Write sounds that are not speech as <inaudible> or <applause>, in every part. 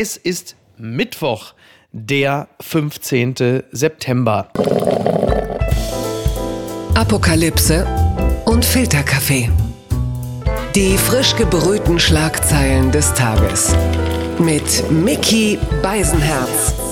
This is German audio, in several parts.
Es ist Mittwoch, der 15. September. Apokalypse und Filterkaffee. Die frisch gebrühten Schlagzeilen des Tages. Mit Mickey Beisenherz.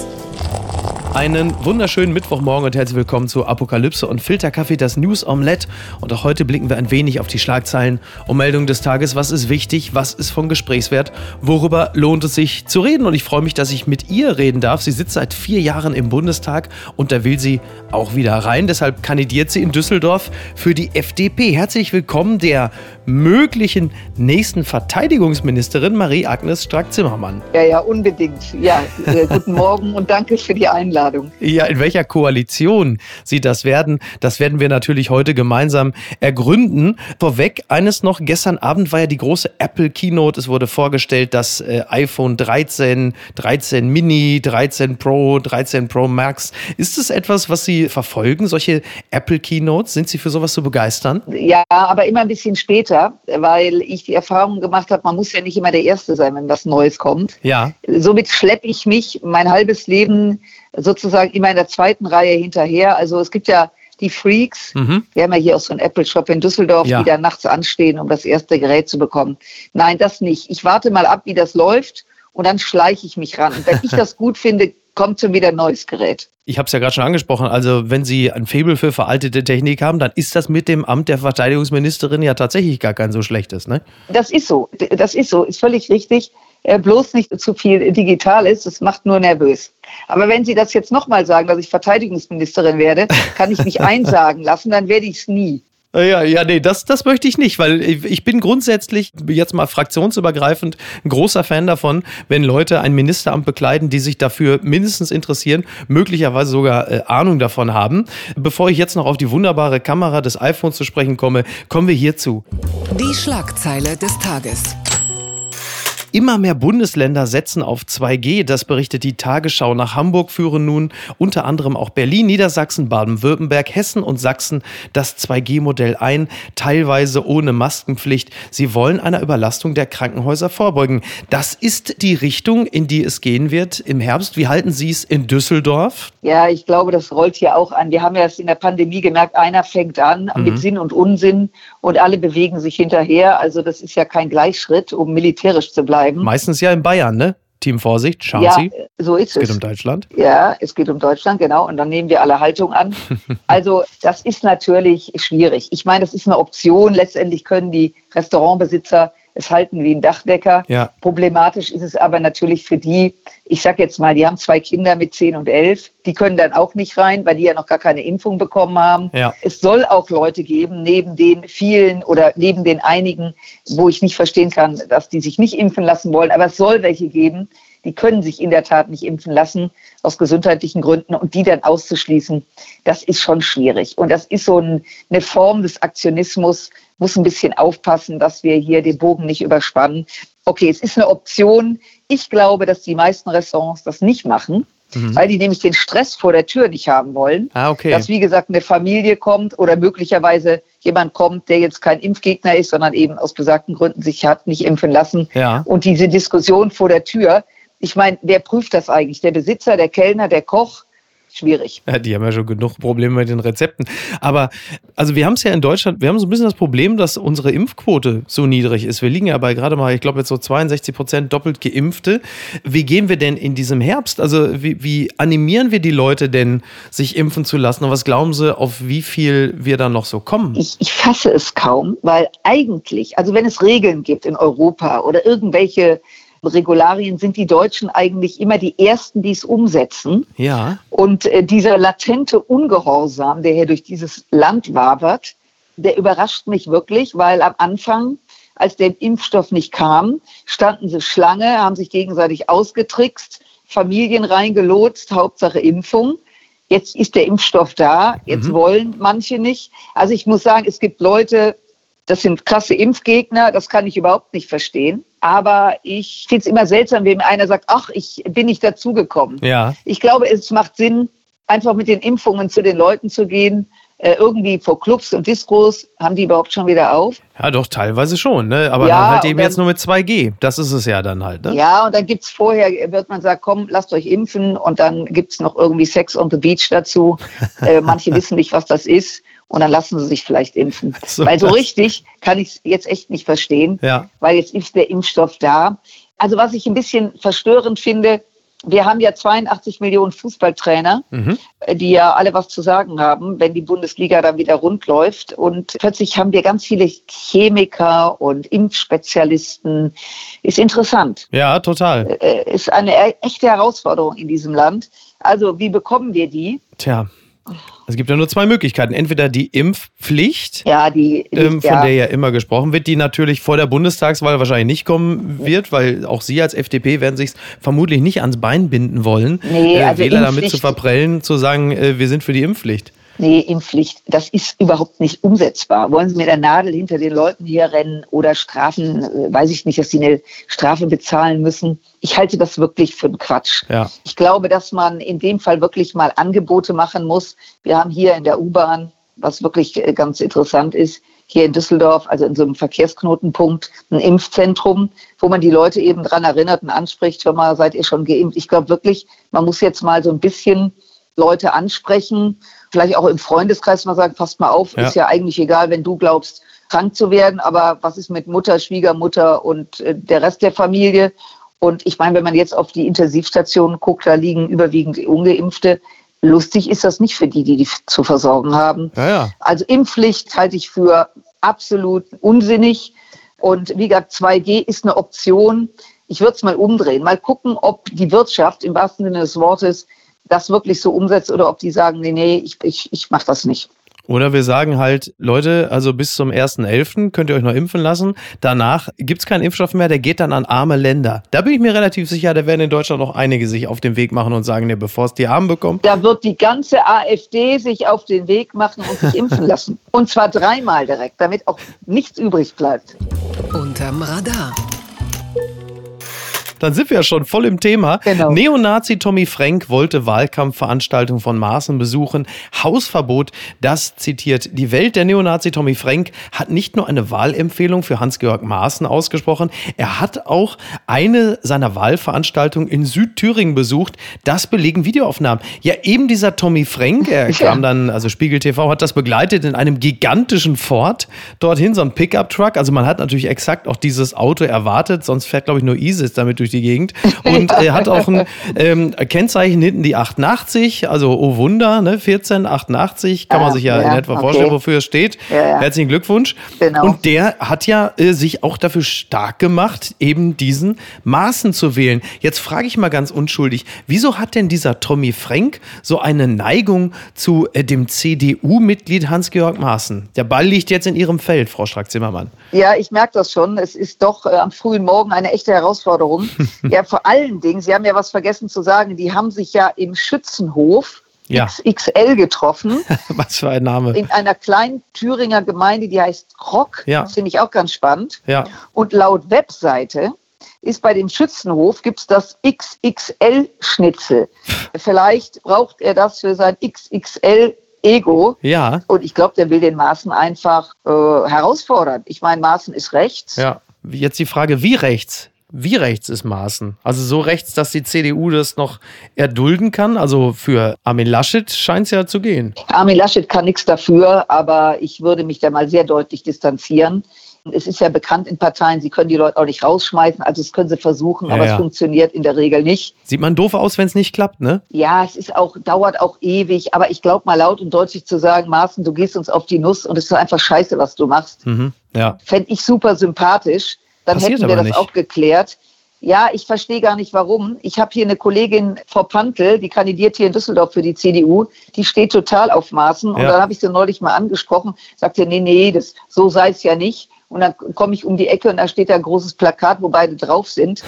Einen wunderschönen Mittwochmorgen und herzlich willkommen zu Apokalypse und Filterkaffee, das News Omelette. Und auch heute blicken wir ein wenig auf die Schlagzeilen und Meldungen des Tages. Was ist wichtig? Was ist von Gesprächswert? Worüber lohnt es sich zu reden? Und ich freue mich, dass ich mit ihr reden darf. Sie sitzt seit vier Jahren im Bundestag und da will sie auch wieder rein. Deshalb kandidiert sie in Düsseldorf für die FDP. Herzlich willkommen der möglichen nächsten Verteidigungsministerin Marie-Agnes Strack-Zimmermann. Ja, ja, unbedingt. Ja, äh, <laughs> guten Morgen und danke für die Einladung. Ja, in welcher Koalition Sie das werden, das werden wir natürlich heute gemeinsam ergründen. Vorweg eines noch, gestern Abend war ja die große Apple Keynote. Es wurde vorgestellt, das äh, iPhone 13, 13 Mini, 13 Pro, 13 Pro Max. Ist es etwas, was Sie verfolgen, solche Apple Keynotes? Sind Sie für sowas zu begeistern? Ja, aber immer ein bisschen später weiter, weil ich die Erfahrung gemacht habe, man muss ja nicht immer der Erste sein, wenn was Neues kommt. Ja. Somit schleppe ich mich mein halbes Leben sozusagen immer in der zweiten Reihe hinterher. Also es gibt ja die Freaks. Mhm. Wir haben ja hier auch so einen Apple-Shop in Düsseldorf, ja. die da nachts anstehen, um das erste Gerät zu bekommen. Nein, das nicht. Ich warte mal ab, wie das läuft und dann schleiche ich mich ran. Und wenn ich <laughs> das gut finde, kommt schon wieder ein neues Gerät. Ich habe es ja gerade schon angesprochen. Also, wenn Sie ein Faible für veraltete Technik haben, dann ist das mit dem Amt der Verteidigungsministerin ja tatsächlich gar kein so schlechtes, ne? Das ist so. Das ist so. Ist völlig richtig. Äh, bloß nicht zu viel digital ist. Das macht nur nervös. Aber wenn Sie das jetzt nochmal sagen, dass ich Verteidigungsministerin werde, kann ich mich <laughs> einsagen lassen, dann werde ich es nie. Ja, ja, nee, das, das möchte ich nicht, weil ich bin grundsätzlich, jetzt mal fraktionsübergreifend, ein großer Fan davon, wenn Leute ein Ministeramt bekleiden, die sich dafür mindestens interessieren, möglicherweise sogar äh, Ahnung davon haben. Bevor ich jetzt noch auf die wunderbare Kamera des iPhones zu sprechen komme, kommen wir hierzu. Die Schlagzeile des Tages. Immer mehr Bundesländer setzen auf 2G, das berichtet die Tagesschau. Nach Hamburg führen nun unter anderem auch Berlin, Niedersachsen, Baden-Württemberg, Hessen und Sachsen das 2G-Modell ein, teilweise ohne Maskenpflicht. Sie wollen einer Überlastung der Krankenhäuser vorbeugen. Das ist die Richtung, in die es gehen wird im Herbst. Wie halten Sie es in Düsseldorf? Ja, ich glaube, das rollt hier auch an. Wir haben ja es in der Pandemie gemerkt, einer fängt an mhm. mit Sinn und Unsinn und alle bewegen sich hinterher. Also das ist ja kein Gleichschritt, um militärisch zu bleiben bleiben. Meistens ja in Bayern, ne? Team Vorsicht, schauen ja, Sie. so ist es. Es geht um Deutschland. Ja, es geht um Deutschland, genau. Und dann nehmen wir alle Haltung an. <laughs> also das ist natürlich schwierig. Ich meine, das ist eine Option. Letztendlich können die Restaurantbesitzer es halten wie ein Dachdecker. Ja. Problematisch ist es aber natürlich für die, ich sag jetzt mal, die haben zwei Kinder mit zehn und elf, die können dann auch nicht rein, weil die ja noch gar keine Impfung bekommen haben. Ja. Es soll auch Leute geben, neben den vielen oder neben den einigen, wo ich nicht verstehen kann, dass die sich nicht impfen lassen wollen, aber es soll welche geben, die können sich in der Tat nicht impfen lassen aus gesundheitlichen Gründen und die dann auszuschließen, das ist schon schwierig. Und das ist so ein, eine Form des Aktionismus, muss ein bisschen aufpassen, dass wir hier den Bogen nicht überspannen. Okay, es ist eine Option. Ich glaube, dass die meisten Restaurants das nicht machen. Mhm. Weil die nämlich den Stress vor der Tür nicht haben wollen. Ah, okay. Dass, wie gesagt, eine Familie kommt oder möglicherweise jemand kommt, der jetzt kein Impfgegner ist, sondern eben aus besagten Gründen sich hat nicht impfen lassen. Ja. Und diese Diskussion vor der Tür, ich meine, wer prüft das eigentlich? Der Besitzer, der Kellner, der Koch? schwierig. Ja, die haben ja schon genug Probleme mit den Rezepten. Aber also wir haben es ja in Deutschland, wir haben so ein bisschen das Problem, dass unsere Impfquote so niedrig ist. Wir liegen ja bei gerade mal, ich glaube jetzt so 62 Prozent doppelt Geimpfte. Wie gehen wir denn in diesem Herbst? Also wie, wie animieren wir die Leute denn, sich impfen zu lassen? Und was glauben Sie, auf wie viel wir da noch so kommen? Ich, ich fasse es kaum, weil eigentlich, also wenn es Regeln gibt in Europa oder irgendwelche Regularien sind die Deutschen eigentlich immer die Ersten, die es umsetzen. Ja. Und äh, dieser latente Ungehorsam, der hier durch dieses Land wabert, der überrascht mich wirklich, weil am Anfang, als der Impfstoff nicht kam, standen sie Schlange, haben sich gegenseitig ausgetrickst, Familien reingelotst, Hauptsache Impfung. Jetzt ist der Impfstoff da, jetzt mhm. wollen manche nicht. Also ich muss sagen, es gibt Leute, das sind krasse Impfgegner, das kann ich überhaupt nicht verstehen. Aber ich finde es immer seltsam, wenn einer sagt, ach, ich bin nicht dazugekommen. Ja. Ich glaube, es macht Sinn, einfach mit den Impfungen zu den Leuten zu gehen äh, irgendwie vor Clubs und Diskos, haben die überhaupt schon wieder auf? Ja, doch, teilweise schon, ne? aber ja, halt eben dann, jetzt nur mit 2G. Das ist es ja dann halt. Ne? Ja, und dann gibt es vorher, wird man sagen, komm, lasst euch impfen und dann gibt es noch irgendwie Sex on the Beach dazu. <laughs> äh, manche wissen nicht, was das ist und dann lassen sie sich vielleicht impfen. So weil so richtig kann ich es jetzt echt nicht verstehen, ja. weil jetzt ist der Impfstoff da. Also was ich ein bisschen verstörend finde, wir haben ja 82 Millionen Fußballtrainer, mhm. die ja alle was zu sagen haben, wenn die Bundesliga dann wieder rund läuft. Und plötzlich haben wir ganz viele Chemiker und Impfspezialisten. Ist interessant. Ja, total. Äh, ist eine e-, echte Herausforderung in diesem Land. Also, wie bekommen wir die? Tja. Es gibt ja nur zwei Möglichkeiten. Entweder die Impfpflicht, ja, die, ähm, von ja. der ja immer gesprochen wird, die natürlich vor der Bundestagswahl wahrscheinlich nicht kommen wird, weil auch Sie als FDP werden sich vermutlich nicht ans Bein binden wollen, nee, äh, also Wähler damit zu verprellen, zu sagen, äh, wir sind für die Impfpflicht nee, Impfpflicht, das ist überhaupt nicht umsetzbar. Wollen Sie mit der Nadel hinter den Leuten hier rennen oder Strafen, äh, weiß ich nicht, dass sie eine Strafe bezahlen müssen? Ich halte das wirklich für einen Quatsch. Ja. Ich glaube, dass man in dem Fall wirklich mal Angebote machen muss. Wir haben hier in der U-Bahn, was wirklich äh, ganz interessant ist, hier in Düsseldorf, also in so einem Verkehrsknotenpunkt, ein Impfzentrum, wo man die Leute eben dran erinnert und anspricht, hör mal, seid ihr schon geimpft? Ich glaube wirklich, man muss jetzt mal so ein bisschen Leute ansprechen, vielleicht auch im Freundeskreis mal sagen, passt mal auf, ja. ist ja eigentlich egal, wenn du glaubst, krank zu werden, aber was ist mit Mutter, Schwiegermutter und äh, der Rest der Familie? Und ich meine, wenn man jetzt auf die Intensivstationen guckt, da liegen überwiegend Ungeimpfte. Lustig ist das nicht für die, die die zu versorgen haben. Ja, ja. Also Impfpflicht halte ich für absolut unsinnig. Und wie gesagt, 2G ist eine Option. Ich würde es mal umdrehen, mal gucken, ob die Wirtschaft im wahrsten Sinne des Wortes das wirklich so umsetzt oder ob die sagen, nee, nee, ich, ich, ich mache das nicht. Oder wir sagen halt, Leute, also bis zum 1.11. könnt ihr euch noch impfen lassen. Danach gibt es keinen Impfstoff mehr, der geht dann an arme Länder. Da bin ich mir relativ sicher, da werden in Deutschland noch einige sich auf den Weg machen und sagen, nee, bevor es die Armen bekommt. Da wird die ganze AfD sich auf den Weg machen und sich impfen <laughs> lassen. Und zwar dreimal direkt, damit auch nichts übrig bleibt. Unterm Radar dann sind wir ja schon voll im Thema. Genau. Neonazi Tommy Frank wollte Wahlkampfveranstaltungen von Maaßen besuchen. Hausverbot, das zitiert die Welt. Der Neonazi Tommy Frank hat nicht nur eine Wahlempfehlung für Hans-Georg Maaßen ausgesprochen, er hat auch eine seiner Wahlveranstaltungen in Südthüringen besucht. Das belegen Videoaufnahmen. Ja, eben dieser Tommy Frank, er <laughs> kam dann, also Spiegel TV hat das begleitet in einem gigantischen Ford dorthin, so ein Pickup-Truck. Also man hat natürlich exakt auch dieses Auto erwartet, sonst fährt, glaube ich, nur ISIS damit durch durch die Gegend. Und er hat auch ein ähm, Kennzeichen hinten die 88, also oh Wunder, ne, 1488, kann man ah, sich ja, ja in etwa okay. vorstellen, wofür es steht. Ja, ja. Herzlichen Glückwunsch. Genau. Und der hat ja äh, sich auch dafür stark gemacht, eben diesen Maßen zu wählen. Jetzt frage ich mal ganz unschuldig, wieso hat denn dieser Tommy Frank so eine Neigung zu äh, dem CDU-Mitglied Hans-Georg Maaßen? Der Ball liegt jetzt in Ihrem Feld, Frau Strack-Zimmermann. Ja, ich merke das schon. Es ist doch äh, am frühen Morgen eine echte Herausforderung. <laughs> ja, vor allen Dingen, Sie haben ja was vergessen zu sagen, die haben sich ja im Schützenhof ja. XXL getroffen. <laughs> was für ein Name. In einer kleinen Thüringer Gemeinde, die heißt Krock. Ja. Das finde ich auch ganz spannend. Ja. Und laut Webseite ist bei dem Schützenhof gibt es das XXL-Schnitzel. Vielleicht braucht er das für sein XXL Ego. Ja. Und ich glaube, der will den Maßen einfach äh, herausfordern. Ich meine, Maßen ist rechts. Ja. Jetzt die Frage, wie rechts? Wie rechts ist Maßen? Also so rechts, dass die CDU das noch erdulden kann? Also für Armin Laschet scheint es ja zu gehen. Armin Laschet kann nichts dafür, aber ich würde mich da mal sehr deutlich distanzieren. Es ist ja bekannt in Parteien, sie können die Leute auch nicht rausschmeißen, also das können sie versuchen, ja, aber ja. es funktioniert in der Regel nicht. Sieht man doof aus, wenn es nicht klappt, ne? Ja, es ist auch, dauert auch ewig, aber ich glaube mal laut und deutlich zu sagen, Maaßen, du gehst uns auf die Nuss und es ist einfach scheiße, was du machst. Mhm, ja. Fände ich super sympathisch. Dann Passiert hätten wir das nicht. auch geklärt. Ja, ich verstehe gar nicht warum. Ich habe hier eine Kollegin, Frau Pantel, die kandidiert hier in Düsseldorf für die CDU. Die steht total auf Maßen. Und ja. dann habe ich sie neulich mal angesprochen. Sagte, nee, nee, das, so sei es ja nicht. Und dann komme ich um die Ecke und da steht da ein großes Plakat, wo beide drauf sind.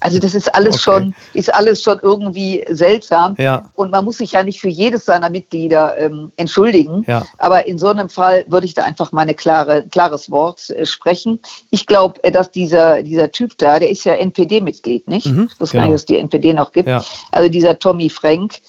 Also das ist alles okay. schon, ist alles schon irgendwie seltsam. Ja. Und man muss sich ja nicht für jedes seiner Mitglieder ähm, entschuldigen. Ja. Aber in so einem Fall würde ich da einfach mal ein klare, klares Wort äh, sprechen. Ich glaube, äh, dass dieser, dieser Typ da, der ist ja NPD-Mitglied, nicht? Mhm, ich wusste genau. gar nicht, dass die NPD noch gibt. Ja. Also dieser Tommy Frank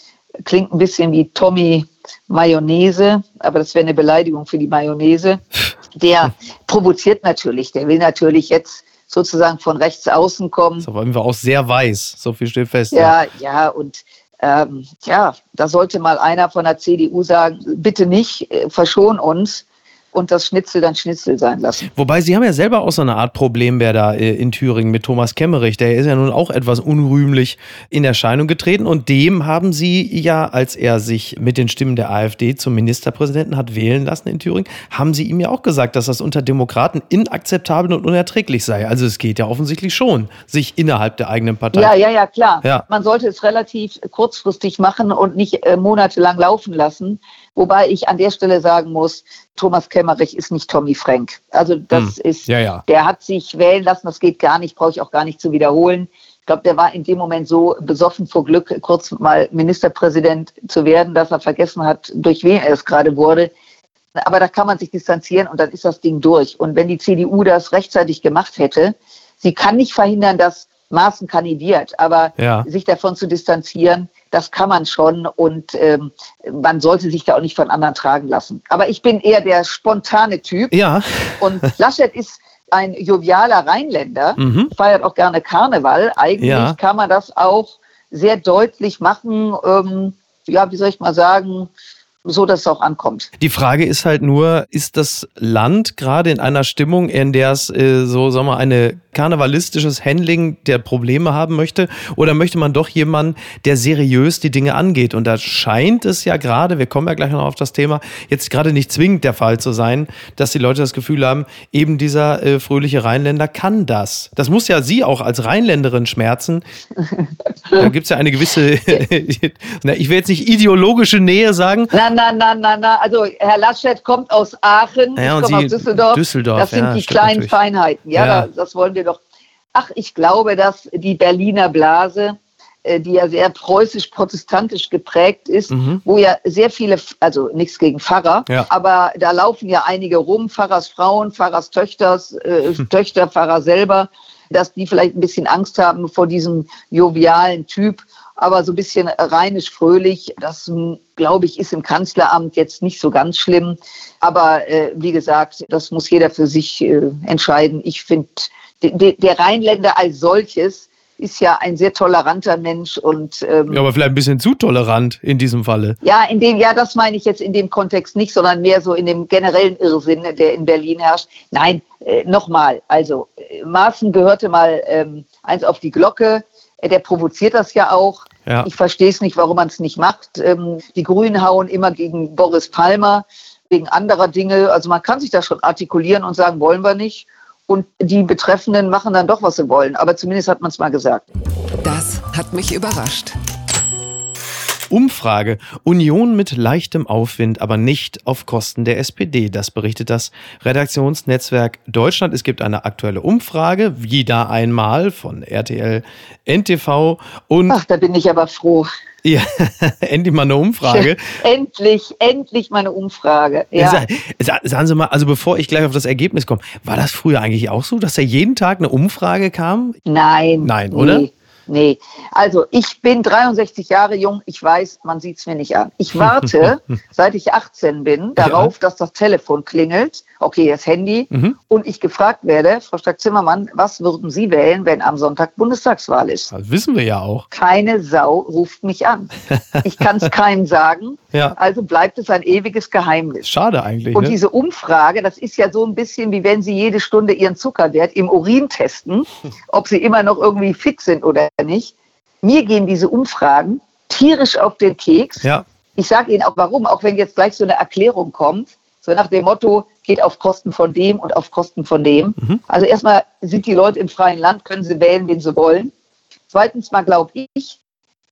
klingt ein bisschen wie Tommy Mayonnaise, aber das wäre eine Beleidigung für die Mayonnaise. <laughs> Der provoziert natürlich, der will natürlich jetzt sozusagen von rechts außen kommen. So wollen wir auch sehr weiß, so viel steht fest. Ja, ja, ja und ähm, ja, da sollte mal einer von der CDU sagen, bitte nicht, äh, verschon uns und das Schnitzel dann Schnitzel sein lassen. Wobei Sie haben ja selber auch so eine Art Problembär da äh, in Thüringen mit Thomas Kemmerich. Der ist ja nun auch etwas unrühmlich in Erscheinung getreten und dem haben Sie ja, als er sich mit den Stimmen der AfD zum Ministerpräsidenten hat wählen lassen in Thüringen, haben Sie ihm ja auch gesagt, dass das unter Demokraten inakzeptabel und unerträglich sei. Also es geht ja offensichtlich schon, sich innerhalb der eigenen Partei. Ja, ja, ja, klar. Ja. Man sollte es relativ kurzfristig machen und nicht äh, monatelang laufen lassen. Wobei ich an der Stelle sagen muss, Thomas Kemmerich ist nicht Tommy Frank. Also das hm. ist, ja, ja. der hat sich wählen lassen, das geht gar nicht, brauche ich auch gar nicht zu wiederholen. Ich glaube, der war in dem Moment so besoffen vor Glück, kurz mal Ministerpräsident zu werden, dass er vergessen hat, durch wen er es gerade wurde. Aber da kann man sich distanzieren und dann ist das Ding durch. Und wenn die CDU das rechtzeitig gemacht hätte, sie kann nicht verhindern, dass Maaßen kandidiert, aber ja. sich davon zu distanzieren, das kann man schon und ähm, man sollte sich da auch nicht von anderen tragen lassen. Aber ich bin eher der spontane Typ. Ja. Und <laughs> Laschet ist ein jovialer Rheinländer, mhm. feiert auch gerne Karneval. Eigentlich ja. kann man das auch sehr deutlich machen. Ähm, ja, wie soll ich mal sagen, so dass es auch ankommt. Die Frage ist halt nur, ist das Land gerade in einer Stimmung, in der es äh, so, sagen wir, eine karnevalistisches Handling der Probleme haben möchte? Oder möchte man doch jemanden, der seriös die Dinge angeht? Und da scheint es ja gerade, wir kommen ja gleich noch auf das Thema, jetzt gerade nicht zwingend der Fall zu sein, dass die Leute das Gefühl haben, eben dieser äh, fröhliche Rheinländer kann das. Das muss ja Sie auch als Rheinländerin schmerzen. da <laughs> gibt es ja eine gewisse, <laughs> ich will jetzt nicht ideologische Nähe sagen. Na, na, na, na, na. Also Herr Laschet kommt aus Aachen, ja, ich komme aus Düsseldorf. Düsseldorf. Das sind ja, die kleinen natürlich. Feinheiten. Ja, ja. Das, das wollen wir. Ach, ich glaube, dass die Berliner Blase, äh, die ja sehr preußisch-protestantisch geprägt ist, mhm. wo ja sehr viele, also nichts gegen Pfarrer, ja. aber da laufen ja einige rum, Pfarrersfrauen, Pfarrerstöchter, äh, hm. Töchter, Pfarrer selber, dass die vielleicht ein bisschen Angst haben vor diesem jovialen Typ aber so ein bisschen rheinisch fröhlich, das glaube ich, ist im Kanzleramt jetzt nicht so ganz schlimm. Aber äh, wie gesagt, das muss jeder für sich äh, entscheiden. Ich finde, de, der Rheinländer als solches ist ja ein sehr toleranter Mensch und ähm, ja, aber vielleicht ein bisschen zu tolerant in diesem Falle. Ja, in dem ja, das meine ich jetzt in dem Kontext nicht, sondern mehr so in dem generellen Irrsinn, der in Berlin herrscht. Nein, äh, nochmal, also äh, Maaßen gehörte mal ähm, eins auf die Glocke. Äh, der provoziert das ja auch. Ja. Ich verstehe es nicht, warum man es nicht macht. Ähm, die Grünen hauen immer gegen Boris Palmer wegen anderer Dinge. Also man kann sich da schon artikulieren und sagen, wollen wir nicht und die Betreffenden machen dann doch, was sie wollen. Aber zumindest hat man es mal gesagt. Das hat mich überrascht. Umfrage. Union mit leichtem Aufwind, aber nicht auf Kosten der SPD. Das berichtet das Redaktionsnetzwerk Deutschland. Es gibt eine aktuelle Umfrage, wie da einmal von RTL, NTV und. Ach, da bin ich aber froh. Ja, <laughs> endlich mal eine Umfrage. <laughs> endlich, endlich mal eine Umfrage. Ja. Sagen Sie mal, also bevor ich gleich auf das Ergebnis komme, war das früher eigentlich auch so, dass da jeden Tag eine Umfrage kam? Nein. Nein, oder? Nee. Nee, also ich bin 63 Jahre jung, ich weiß, man sieht es mir nicht an. Ich warte, <laughs> seit ich 18 bin, darauf, ja. dass das Telefon klingelt, okay, das Handy, mhm. und ich gefragt werde, Frau Stark-Zimmermann, was würden Sie wählen, wenn am Sonntag Bundestagswahl ist? Das wissen wir ja auch. Keine Sau ruft mich an. <laughs> Ich kann es keinem sagen, ja. also bleibt es ein ewiges Geheimnis. Schade eigentlich. Und ne? diese Umfrage, das ist ja so ein bisschen, wie wenn Sie jede Stunde Ihren Zuckerwert im Urin testen, <laughs> ob Sie immer noch irgendwie fit sind oder nicht. Mir gehen diese Umfragen tierisch auf den Keks. Ja. Ich sage Ihnen auch warum, auch wenn jetzt gleich so eine Erklärung kommt, so nach dem Motto, geht auf Kosten von dem und auf Kosten von dem. Mhm. Also erstmal sind die Leute im freien Land, können sie wählen, wen sie wollen. Zweitens mal glaube ich,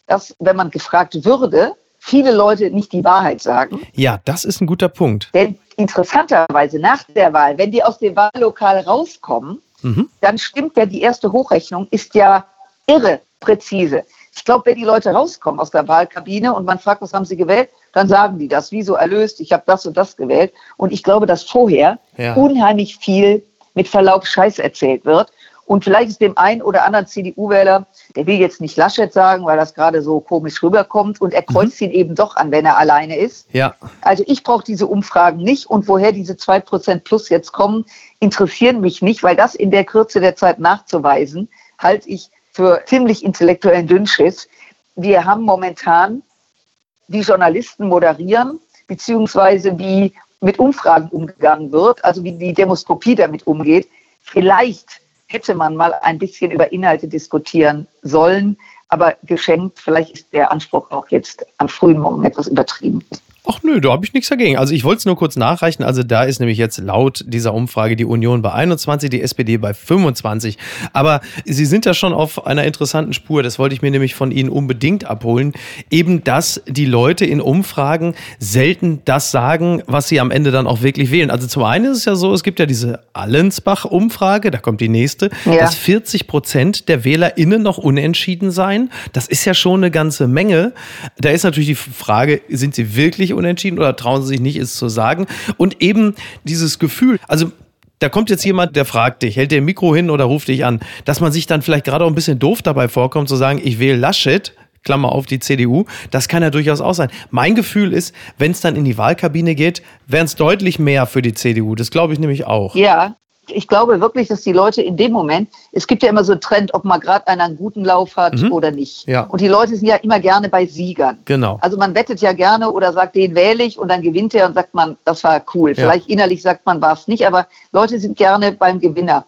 dass wenn man gefragt würde, viele Leute nicht die Wahrheit sagen. Ja, das ist ein guter Punkt. Denn interessanterweise nach der Wahl, wenn die aus dem Wahllokal rauskommen, mhm. dann stimmt ja die erste Hochrechnung, ist ja irre präzise. Ich glaube, wenn die Leute rauskommen aus der Wahlkabine und man fragt, was haben sie gewählt, dann sagen die das, wie so erlöst, ich habe das und das gewählt. Und ich glaube, dass vorher ja. unheimlich viel mit Verlaub Scheiß erzählt wird Und vielleicht ist dem einen oder anderen CDU-Wähler, der will jetzt nicht Laschet sagen, weil das gerade so komisch rüberkommt und er kreuzt mhm. ihn eben doch an, wenn er alleine ist. Ja. Also ich brauche diese Umfragen nicht und woher diese 2% plus jetzt kommen, interessieren mich nicht, weil das in der Kürze der Zeit nachzuweisen, halte ich für ziemlich intellektuellen Dünnschiss. Wir haben momentan, wie Journalisten moderieren, beziehungsweise wie mit Umfragen umgegangen wird, also wie die Demoskopie damit umgeht. Vielleicht hätte man mal ein bisschen über Inhalte diskutieren sollen, aber geschenkt, vielleicht ist der Anspruch auch jetzt am frühen Morgen etwas übertrieben. Ach nö, da habe ich nichts dagegen. Also ich wollte es nur kurz nachreichen. Also da ist nämlich jetzt laut dieser Umfrage die Union bei 21, die SPD bei 25. Aber Sie sind ja schon auf einer interessanten Spur. Das wollte ich mir nämlich von Ihnen unbedingt abholen. Eben, dass die Leute in Umfragen selten das sagen, was sie am Ende dann auch wirklich wählen. Also zum einen ist es ja so, es gibt ja diese Allensbach-Umfrage, da kommt die nächste, ja. dass 40 Prozent der WählerInnen noch unentschieden seien. Das ist ja schon eine ganze Menge. Da ist natürlich die Frage, sind sie wirklich wirklich unentschieden oder trauen sie sich nicht, es zu sagen? Und eben dieses Gefühl, also da kommt jetzt jemand, der fragt dich, hält dir ein Mikro hin oder ruft dich an, dass man sich dann vielleicht gerade auch ein bisschen doof dabei vorkommt, zu sagen, ich wähle Laschet, Klammer auf die CDU, das kann ja durchaus auch sein. Mein Gefühl ist, wenn es dann in die Wahlkabine geht, wären es deutlich mehr für die CDU. Das glaube ich nämlich auch. Ja, ich glaube wirklich, dass die Leute in dem Moment, es gibt ja immer so einen Trend, ob mal gerade einer einen guten Lauf hat mhm. oder nicht. Ja. Und die Leute sind ja immer gerne bei Siegern. Genau. Also man wettet ja gerne oder sagt, den wähle ich und dann gewinnt er und sagt man, das war cool. Ja. Vielleicht innerlich sagt man, war es nicht, aber Leute sind gerne beim Gewinner.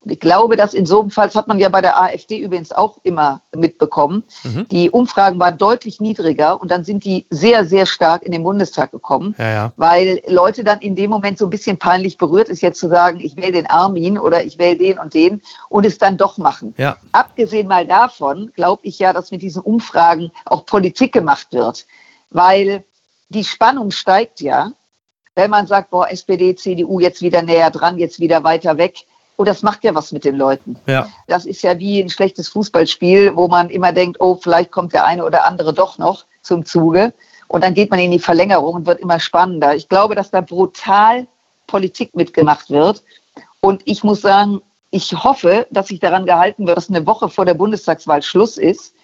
Und ich glaube, dass in so einem Fall, das hat man ja bei der AfD übrigens auch immer mitbekommen, mhm. die Umfragen waren deutlich niedriger und dann sind die sehr, sehr stark in den Bundestag gekommen, ja, ja. weil Leute dann in dem Moment so ein bisschen peinlich berührt ist, jetzt zu sagen, ich wähle den Armin oder ich wähle den und den und es dann doch machen. Ja. Abgesehen mal davon, glaube ich ja, dass mit diesen Umfragen auch Politik gemacht wird, weil die Spannung steigt ja, wenn man sagt, boah, SPD, CDU jetzt wieder näher dran, jetzt wieder weiter weg Oh, das macht ja was mit den Leuten. Ja. Das ist ja wie ein schlechtes Fußballspiel, wo man immer denkt, oh, vielleicht kommt der eine oder andere doch noch zum Zuge. Und dann geht man in die Verlängerung und wird immer spannender. Ich glaube, dass da brutal Politik mitgemacht wird. Und ich muss sagen, ich hoffe, dass sich daran gehalten wird, dass eine Woche vor der Bundestagswahl Schluss ist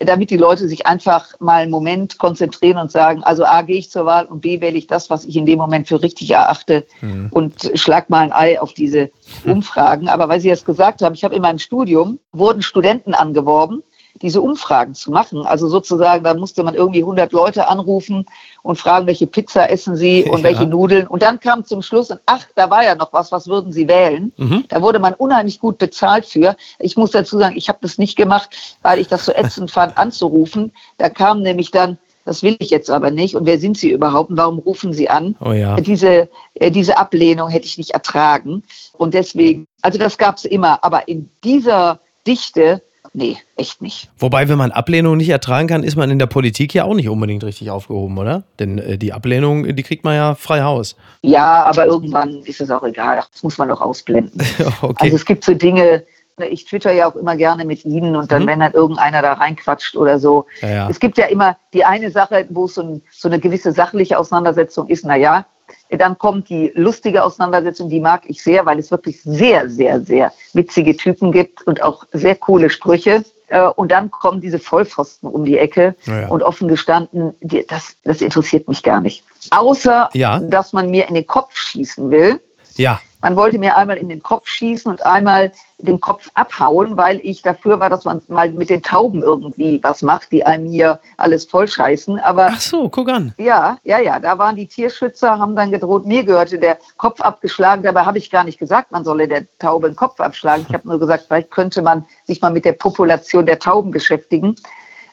damit die Leute sich einfach mal einen Moment konzentrieren und sagen, also A, gehe ich zur Wahl und B, wähle ich das, was ich in dem Moment für richtig erachte mhm. und schlag mal ein Ei auf diese <laughs> Umfragen. Aber weil Sie es gesagt haben, ich habe in meinem Studium, wurden Studenten angeworben, diese Umfragen zu machen. Also sozusagen, da musste man irgendwie 100 Leute anrufen und fragen, welche Pizza essen sie <laughs> und ja. welche Nudeln. Und dann kam zum Schluss, und ach, da war ja noch was, was würden sie wählen? Mhm. Da wurde man unheimlich gut bezahlt für. Ich muss dazu sagen, ich habe das nicht gemacht, weil ich das so ätzend fand, <laughs> anzurufen. Da kam nämlich dann, das will ich jetzt aber nicht. Und wer sind Sie überhaupt und warum rufen Sie an? Oh ja. diese, äh, diese Ablehnung hätte ich nicht ertragen. Und deswegen, also das gab es immer. Aber in dieser Dichte nee, echt nicht. Wobei, wenn man Ablehnung nicht ertragen kann, ist man in der Politik ja auch nicht unbedingt richtig aufgehoben, oder? Denn äh, die Ablehnung, die kriegt man ja frei Haus. Ja, aber irgendwann ist es auch egal. Das muss man doch ausblenden. <laughs> okay. Also es gibt so Dinge, ich twitter ja auch immer gerne mit Ihnen und dann, mhm. wenn dann irgendeiner da reinquatscht oder so. Ja, ja. Es gibt ja immer die eine Sache, wo es so, ein, so eine gewisse sachliche Auseinandersetzung ist, naja, dann kommt die lustige Auseinandersetzung, die mag ich sehr, weil es wirklich sehr, sehr, sehr witzige Typen gibt und auch sehr coole Sprüche. Äh, und dann kommen diese Vollpfosten um die Ecke. Ja. Und offen gestanden, das, das interessiert mich gar nicht. Außer, ja. dass man mir in den Kopf schießen will. Ja. Man wollte mir einmal in den Kopf schießen und einmal den Kopf abhauen, weil ich dafür war, dass man mal mit den Tauben irgendwie was macht, die einem hier alles vollscheißen. Aber Ach so, guck an. Ja, ja, ja. Da waren die Tierschützer, haben dann gedroht, mir gehörte der Kopf abgeschlagen. Dabei habe ich gar nicht gesagt, man solle der Taube den Kopf abschlagen. Ich habe nur gesagt, vielleicht könnte man sich mal mit der Population der Tauben beschäftigen.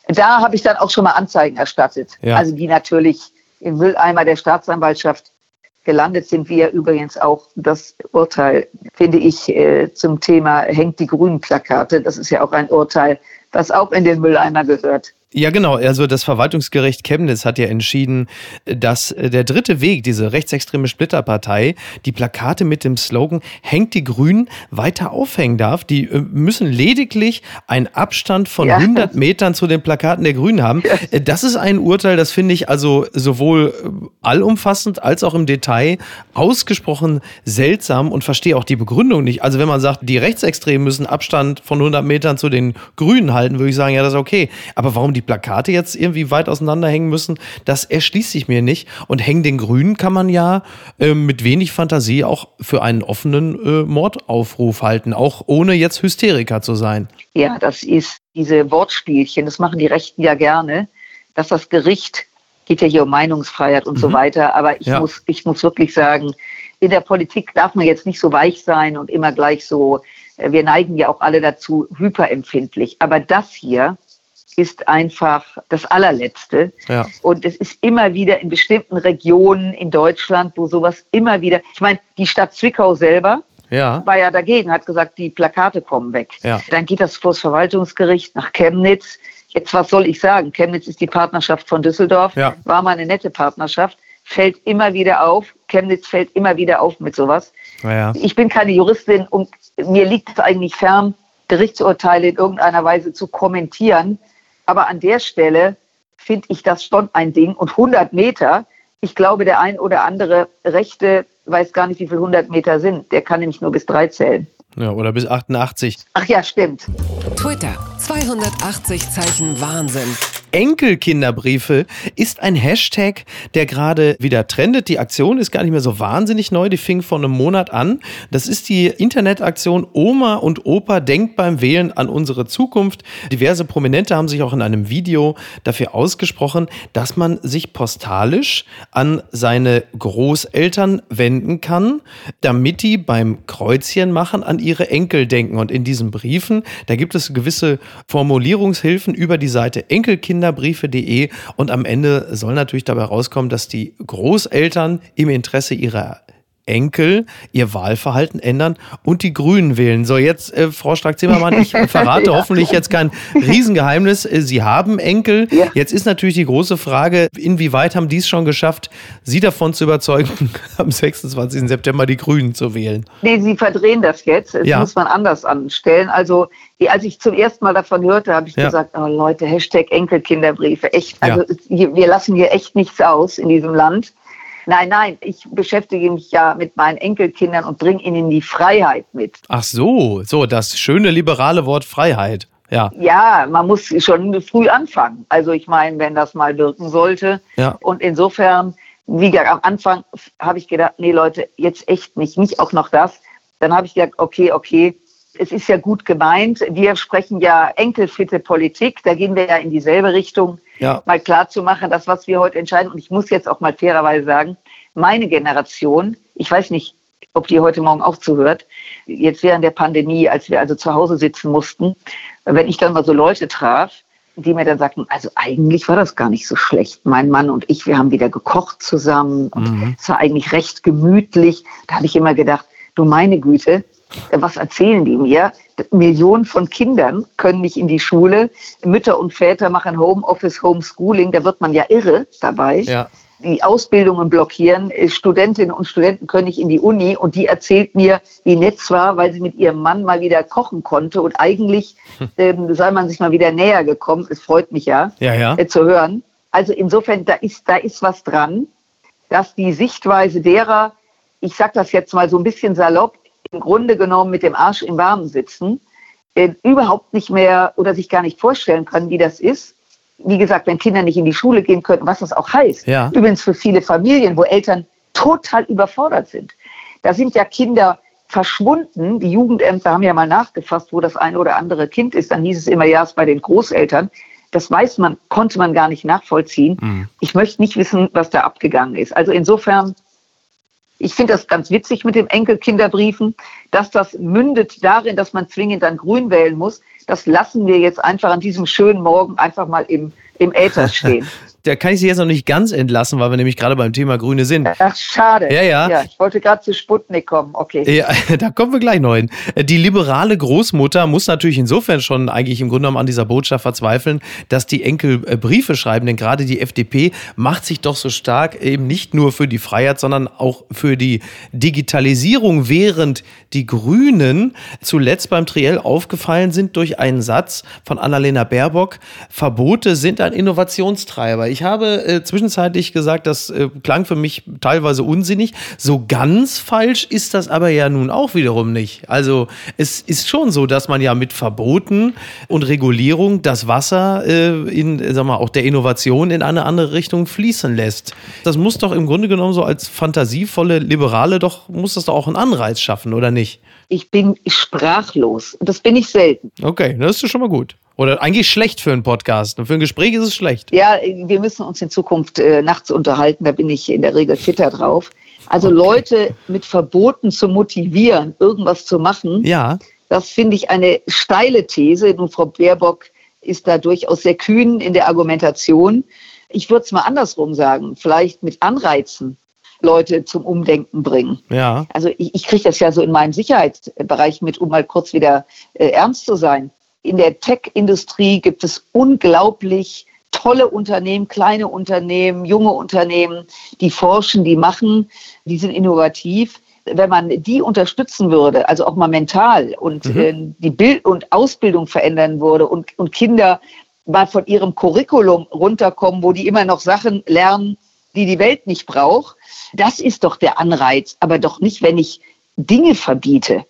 Da habe ich dann auch schon mal Anzeigen erstattet. Ja. Also die natürlich im Mülleimer der Staatsanwaltschaft gelandet sind wir übrigens auch das Urteil, finde ich, äh, zum Thema hängt die grünen Plakate. Das ist ja auch ein Urteil, das auch in den Mülleimer gehört. Ja, genau. Also das Verwaltungsgericht Chemnitz hat ja entschieden, dass der dritte Weg, diese rechtsextreme Splitterpartei, die Plakate mit dem Slogan Hängt die Grünen weiter aufhängen darf. Die äh, müssen lediglich einen Abstand von ja. 100 Metern zu den Plakaten der Grünen haben. Ja. Das ist ein Urteil, das finde ich also sowohl äh, allumfassend als auch im Detail ausgesprochen seltsam und verstehe auch die Begründung nicht. Also wenn man sagt, die Rechtsextremen müssen Abstand von 100 Metern zu den Grünen halten, würde ich sagen, ja, das ist okay. Aber warum die Plakate jetzt irgendwie weit auseinanderhängen müssen, das erschließt sich mir nicht. Und hängen den Grünen kann man ja äh, mit wenig Fantasie auch für einen offenen äh, Mordaufruf halten, auch ohne jetzt Hysteriker zu sein. Ja, das ist diese Wortspielchen, das machen die Rechten ja gerne, dass das Gericht geht ja hier um Meinungsfreiheit und mhm. so weiter, aber ich ja. muss ich muss wirklich sagen, in der Politik darf man jetzt nicht so weich sein und immer gleich so äh, wir neigen ja auch alle dazu hyperempfindlich, aber das hier ist einfach das allerletzte. Ja. Und es ist immer wieder in bestimmten Regionen in Deutschland, wo sowas immer wieder, ich meine, die Stadt Zwickau selber, ja. war ja dagegen, hat gesagt, die Plakate kommen weg. Ja. Dann geht das vor das Verwaltungsgericht nach Chemnitz. Jetzt, was soll ich sagen? Chemnitz ist die Partnerschaft von Düsseldorf, ja. war mal eine nette Partnerschaft, fällt immer wieder auf. Chemnitz fällt immer wieder auf mit sowas. Ja. Ich bin keine Juristin und mir liegt es eigentlich fern, Gerichtsurteile in irgendeiner Weise zu kommentieren. Aber an der Stelle finde ich das schon ein Ding. Und 100 Meter, ich glaube, der ein oder andere Rechte weiß gar nicht, wie viele 100 Meter sind. Der kann nämlich nur bis drei zählen. Ja, oder bis 88. Ach ja, stimmt. Twitter, 280 Zeichen Wahnsinn. Enkelkinderbriefe ist ein Hashtag, der gerade wieder trendet. Die Aktion ist gar nicht mehr so wahnsinnig neu. Die fing vor einem Monat an. Das ist die Internetaktion Oma und Opa denkt beim Wählen an unsere Zukunft. Diverse Prominente haben sich auch in einem Video dafür ausgesprochen, dass man sich postalisch an seine Großeltern wenden kann, damit die beim Kreuzchen machen an ihre Enkel denken. Und in diesen Briefen, da gibt es gewisse Formulierungshilfen über die Seite Enkelkinder kinderbriefe.de und am Ende soll natürlich dabei rauskommen, dass die Großeltern im Interesse ihrer Enkel ihr Wahlverhalten ändern und die Grünen wählen. So, jetzt, äh, Frau Strack-Zimmermann, ich verrate <laughs> ja. hoffentlich jetzt kein Riesengeheimnis. Äh, Sie haben Enkel. Ja. Jetzt ist natürlich die große Frage, inwieweit haben die es schon geschafft, Sie davon zu überzeugen, <laughs> am 26. September die Grünen zu wählen? Nee, Sie verdrehen das jetzt. Das ja. muss man anders anstellen. Also, als ich zum ersten Mal davon hörte, habe ich gesagt, oh Leute, Hashtag Enkelkinderbriefe. Echt, also wir lassen hier echt nichts aus in diesem Land. Nein, nein, ich beschäftige mich ja mit meinen Enkelkindern und bringe ihnen die Freiheit mit. Ach so, so das schöne liberale Wort Freiheit. Ja. ja, man muss schon früh anfangen. Also ich meine, wenn das mal wirken sollte. Ja. Und insofern, wie gesagt, am Anfang habe ich gedacht, nee Leute, jetzt echt nicht, nicht auch noch das. Dann habe ich gedacht, okay, okay, es ist ja gut gemeint. Wir sprechen ja enkelfitte Politik, da gehen wir ja in dieselbe Richtung ja. mal klar zu machen, das, was wir heute entscheiden. Und ich muss jetzt auch mal fairerweise sagen, meine Generation, ich weiß nicht, ob die heute Morgen auch zuhört, jetzt während der Pandemie, als wir also zu Hause sitzen mussten, wenn ich dann mal so Leute traf, die mir dann sagten, also eigentlich war das gar nicht so schlecht. Mein Mann und ich, wir haben wieder gekocht zusammen und mhm. es war eigentlich recht gemütlich. Da habe ich immer gedacht, du meine Güte, was erzählen die mir? Millionen von Kindern können nicht in die Schule. Mütter und Väter machen Homeoffice, Homeschooling. Da wird man ja irre dabei. Ja. Die Ausbildungen blockieren. Studentinnen und Studenten können nicht in die Uni. Und die erzählt mir, wie nett es war, weil sie mit ihrem Mann mal wieder kochen konnte. Und eigentlich ähm, sei man sich mal wieder näher gekommen. Es freut mich ja, ja, ja. Äh, zu hören. Also insofern, da ist, da ist was dran, dass die Sichtweise derer, ich sage das jetzt mal so ein bisschen salopp, Grunde genommen mit dem Arsch im Warmen sitzen, äh, überhaupt nicht mehr oder sich gar nicht vorstellen können, wie das ist. Wie gesagt, wenn Kinder nicht in die Schule gehen könnten, was das auch heißt. Ja. Übrigens für viele Familien, wo Eltern total überfordert sind. Da sind ja Kinder verschwunden. Die Jugendämter haben ja mal nachgefasst, wo das eine oder andere Kind ist. Dann hieß es immer, ja, es ist bei den Großeltern. Das weiß man, konnte man gar nicht nachvollziehen. Mhm. Ich möchte nicht wissen, was da abgegangen ist. Also insofern ich finde das ganz witzig mit den Enkelkinderbriefen, dass das mündet darin, dass man zwingend dann Grün wählen muss. Das lassen wir jetzt einfach an diesem schönen Morgen einfach mal im, im Äther stehen. <laughs> da kann ich Sie jetzt noch nicht ganz entlassen, weil wir nämlich gerade beim Thema Grüne sind. Ach, schade. Ja, ja. ja ich wollte gerade zu Sputnik kommen, okay. Ja, <laughs> da kommen wir gleich noch hin. Die liberale Großmutter muss natürlich insofern schon eigentlich im Grunde genommen an dieser Botschaft verzweifeln, dass die Enkel äh, Briefe schreiben, denn gerade die FDP macht sich doch so stark eben nicht nur für die Freiheit, sondern auch für die Digitalisierung, während die Grünen zuletzt beim Triell aufgefallen sind durch einen Satz von Annalena Baerbock, Verbote sind ein Innovationstreiber. Ich habe äh, zwischenzeitlich gesagt, das äh, klang für mich teilweise unsinnig. So ganz falsch ist das aber ja nun auch wiederum nicht. Also es ist schon so, dass man ja mit Verboten und Regulierung das Wasser äh, in, sag mal, auch der Innovation in eine andere Richtung fließen lässt. Das muss doch im Grunde genommen so als fantasievolle Liberale doch, muss das doch auch einen Anreiz schaffen, oder nicht? Ich bin sprachlos. Das bin ich selten. Okay, das ist schon mal gut. Oder eigentlich schlecht für einen Podcast. Für ein Gespräch ist es schlecht. Ja, wir müssen uns in Zukunft äh, nachts unterhalten. Da bin ich in der Regel fitter drauf. Also okay. Leute mit Verboten zu motivieren, irgendwas zu machen, ja. das finde ich eine steile These. Nun, Frau Baerbock ist da durchaus sehr kühn in der Argumentation. Ich würde es mal andersrum sagen, vielleicht mit Anreizen. Leute zum Umdenken bringen. Ja. Also ich, ich kriege das ja so in meinem Sicherheitsbereich mit, um mal kurz wieder äh, ernst zu sein. In der Tech-Industrie gibt es unglaublich tolle Unternehmen, kleine Unternehmen, junge Unternehmen, die forschen, die machen, die sind innovativ. Wenn man die unterstützen würde, also auch mal mental und mhm. äh, die Bild- und Ausbildung verändern würde und, und Kinder mal von ihrem Curriculum runterkommen, wo die immer noch Sachen lernen, die die Welt nicht braucht, das ist doch der Anreiz, aber doch nicht, wenn ich Dinge verbiete.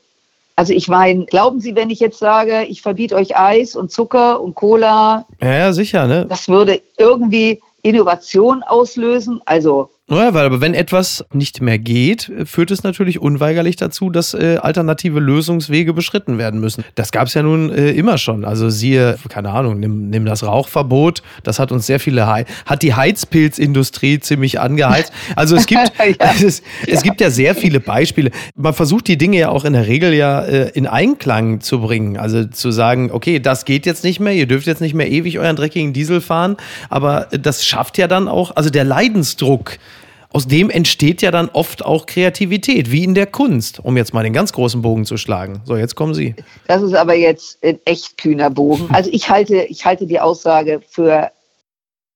Also ich meine, glauben Sie, wenn ich jetzt sage, ich verbiete euch Eis und Zucker und Cola? Ja, ja sicher, ne? Das würde irgendwie Innovation auslösen. Also naja, weil aber wenn etwas nicht mehr geht, führt es natürlich unweigerlich dazu, dass äh, alternative Lösungswege beschritten werden müssen. Das gab es ja nun äh, immer schon. Also siehe, keine Ahnung, nimm, nimm das Rauchverbot. Das hat uns sehr viele, He hat die Heizpilzindustrie ziemlich angeheizt. Also es gibt, <laughs> ja. <laughs> es, es, gibt ja sehr viele Beispiele. Man versucht die Dinge ja auch in der Regel ja äh, in Einklang zu bringen. Also zu sagen, okay, das geht jetzt nicht mehr, ihr dürft jetzt nicht mehr ewig euren dreckigen Diesel fahren. Aber das schafft ja dann auch, also der Leidensdruck, aus dem entsteht ja dann oft auch Kreativität, wie in der Kunst, um jetzt mal den ganz großen Bogen zu schlagen. So, jetzt kommen Sie. Das ist aber jetzt ein echt kühner Bogen. Also ich halte, ich halte die Aussage für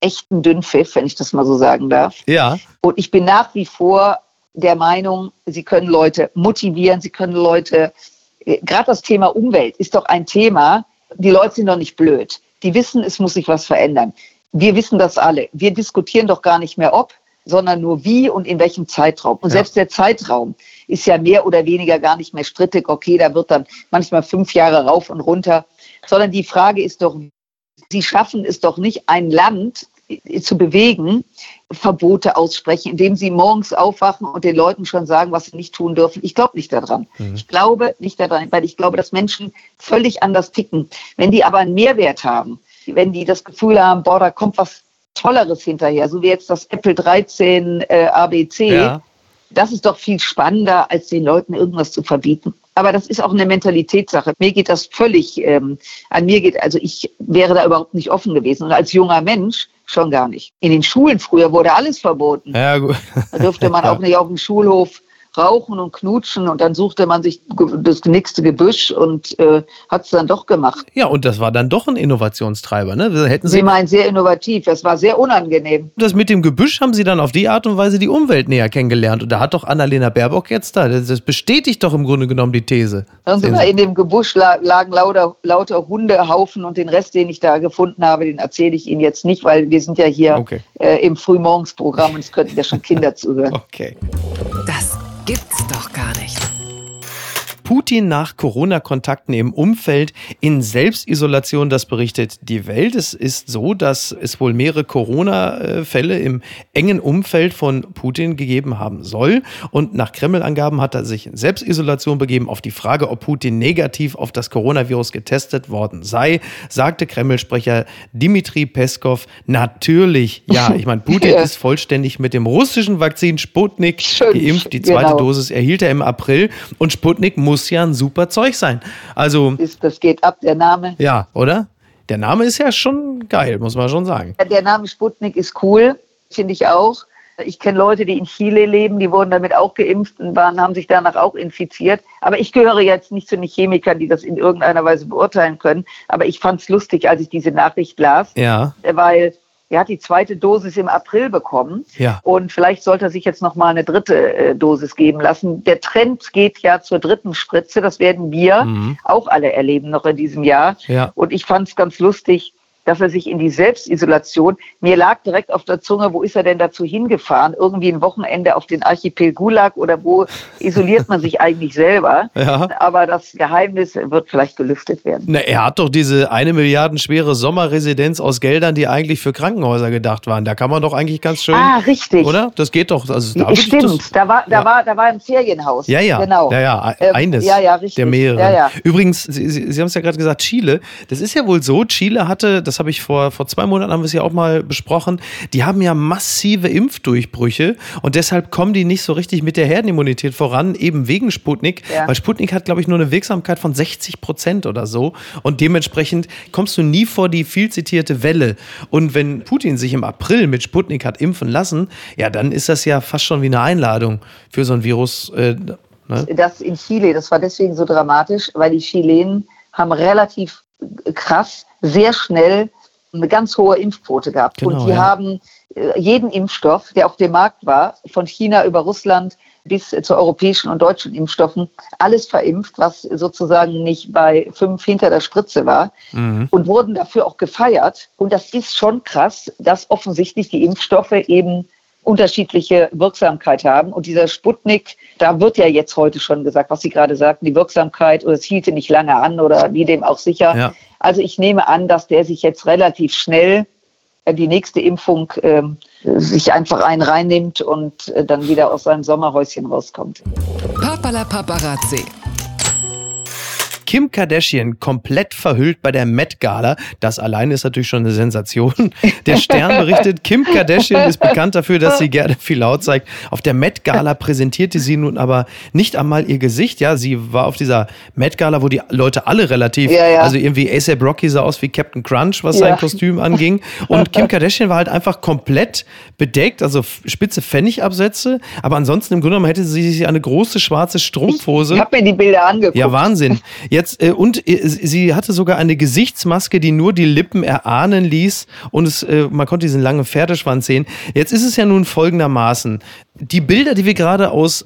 echten Dünnpfiff, wenn ich das mal so sagen darf. Ja. Und ich bin nach wie vor der Meinung, Sie können Leute motivieren, Sie können Leute, äh, gerade das Thema Umwelt ist doch ein Thema, die Leute sind doch nicht blöd. Die wissen, es muss sich was verändern. Wir wissen das alle. Wir diskutieren doch gar nicht mehr ob, sondern nur wie und in welchem Zeitraum. Und ja. selbst der Zeitraum ist ja mehr oder weniger gar nicht mehr strittig. Okay, da wird dann manchmal fünf Jahre rauf und runter, sondern die Frage ist doch, Sie schaffen es doch nicht, ein Land zu bewegen, Verbote aussprechen, indem sie morgens aufwachen und den Leuten schon sagen, was sie nicht tun dürfen. Ich glaube nicht daran. Mhm. Ich glaube nicht daran, weil ich glaube, dass Menschen völlig anders ticken. Wenn die aber einen Mehrwert haben, wenn die das Gefühl haben, boah, da kommt was Tolleres hinterher, so wie jetzt das Apple 13 äh, ABC. Ja. Das ist doch viel spannender, als den Leuten irgendwas zu verbieten. Aber das ist auch eine Mentalitätssache. Mir geht das völlig, ähm, an mir geht, also ich wäre da überhaupt nicht offen gewesen. Und als junger Mensch schon gar nicht. In den Schulen früher wurde alles verboten. Ja, gut. Da durfte <laughs> man auch nicht auf dem Schulhof rauchen und knutschen und dann suchte man sich das nächste Gebüsch und äh, hat es dann doch gemacht. Ja, und das war dann doch ein Innovationstreiber, ne? Hätten Sie, Sie meinen sehr innovativ, das war sehr unangenehm. Das mit dem Gebüsch haben Sie dann auf die Art und Weise die Umwelt näher kennengelernt und da hat doch Annalena Baerbock jetzt da, das bestätigt doch im Grunde genommen die These. Hören Sie mal, in dem Gebüsch lagen lauter, lauter Hundehaufen und den Rest, den ich da gefunden habe, den erzähle ich Ihnen jetzt nicht, weil wir sind ja hier okay. äh, im Frühmorgensprogramm und es könnten ja schon Kinder <laughs> zuhören. Okay. Das gibt's doch gar nicht. Putin nach Corona-Kontakten im Umfeld in Selbstisolation, das berichtet die Welt. Es ist so, dass es wohl mehrere Corona-Fälle im engen Umfeld von Putin gegeben haben soll. Und nach Kreml-Angaben hat er sich in Selbstisolation begeben. Auf die Frage, ob Putin negativ auf das Coronavirus getestet worden sei, sagte Kreml-Sprecher Dmitri Peskov, natürlich, ja, ich meine, <laughs> Putin ist vollständig mit dem russischen Vakzin Sputnik Schön, geimpft. Die zweite genau. Dosis erhielt er im April und Sputnik muss muss ja ein super Zeug sein. Also. Das geht ab, der Name. Ja, oder? Der Name ist ja schon geil, muss man schon sagen. Der Name Sputnik ist cool, finde ich auch. Ich kenne Leute, die in Chile leben, die wurden damit auch geimpft und waren, haben sich danach auch infiziert. Aber ich gehöre jetzt nicht zu den Chemikern, die das in irgendeiner Weise beurteilen können. Aber ich fand es lustig, als ich diese Nachricht las. Ja. Weil er hat die zweite Dosis im April bekommen. Ja. Und vielleicht sollte er sich jetzt noch mal eine dritte äh, Dosis geben lassen. Der Trend geht ja zur dritten Spritze. Das werden wir mhm. auch alle erleben noch in diesem Jahr. Ja. Und ich fand es ganz lustig, dass er sich in die Selbstisolation, mir lag direkt auf der Zunge, wo ist er denn dazu hingefahren? Irgendwie ein Wochenende auf den Archipel Gulag oder wo isoliert man sich eigentlich selber? <laughs> Ja. Aber das Geheimnis wird vielleicht gelüftet werden. Na, er hat doch diese eine Milliarden schwere Sommerresidenz aus Geldern, die eigentlich für Krankenhäuser gedacht waren. Da kann man doch eigentlich ganz schön. Ah, richtig. Oder? Das geht doch. Also, da Stimmt, das, da, war, da, ja. war, da war ein Ferienhaus. Ja, ja. Genau. Ja, ja. Ähm, eines ja, ja, richtig. der mehreren. Ja, ja. Übrigens, Sie, Sie, Sie haben es ja gerade gesagt, Chile. Das ist ja wohl so. Chile hatte, das habe ich vor, vor zwei Monaten haben wir es ja auch mal besprochen, die haben ja massive Impfdurchbrüche und deshalb kommen die nicht so richtig mit der Herdenimmunität voran, eben wegen Sputnik, ja. weil Sputnik hat, glaube ich, nur eine Wirksamkeit von 60 Prozent oder so und dementsprechend kommst du nie vor die viel zitierte Welle. Und wenn Putin sich im April mit Sputnik hat impfen lassen, ja, dann ist das ja fast schon wie eine Einladung für so ein Virus. Äh, ne? Das in Chile, das war deswegen so dramatisch, weil die Chilenen haben relativ krass, sehr schnell eine ganz hohe Impfquote gehabt. Genau, und die ja. haben äh, jeden Impfstoff, der auf dem Markt war, von China über Russland bis zu europäischen und deutschen Impfstoffen, alles verimpft, was sozusagen nicht bei fünf hinter der Spritze war mhm. und wurden dafür auch gefeiert. Und das ist schon krass, dass offensichtlich die Impfstoffe eben unterschiedliche Wirksamkeit haben. Und dieser Sputnik, da wird ja jetzt heute schon gesagt, was Sie gerade sagten, die Wirksamkeit oder es hielte nicht lange an oder wie dem auch sicher. Ja. Also ich nehme an, dass der sich jetzt relativ schnell äh, die nächste Impfung äh, sich einfach einen reinnimmt und äh, dann wieder aus seinem Sommerhäuschen rauskommt. Papala Paparazzi. Kim Kardashian komplett verhüllt bei der Met Gala. Das allein ist natürlich schon eine Sensation. Der Stern berichtet, Kim Kardashian ist bekannt dafür, dass sie gerne viel laut zeigt. Auf der Met Gala präsentierte sie nun aber nicht einmal ihr Gesicht. Ja, sie war auf dieser Met Gala, wo die Leute alle relativ, ja, ja. also irgendwie ASAP Rocky sah aus wie Captain Crunch, was ja. sein Kostüm anging. Und Kim Kardashian war halt einfach komplett bedeckt, also spitze Pfennigabsätze. Aber ansonsten im Grunde genommen hätte sie sich eine große schwarze Strumpfhose. Ich habe mir die Bilder angeguckt. Ja, Wahnsinn. Ja, Jetzt, äh, und äh, sie hatte sogar eine Gesichtsmaske, die nur die Lippen erahnen ließ und es, äh, man konnte diesen langen Pferdeschwanz sehen. Jetzt ist es ja nun folgendermaßen. Die Bilder, die wir gerade aus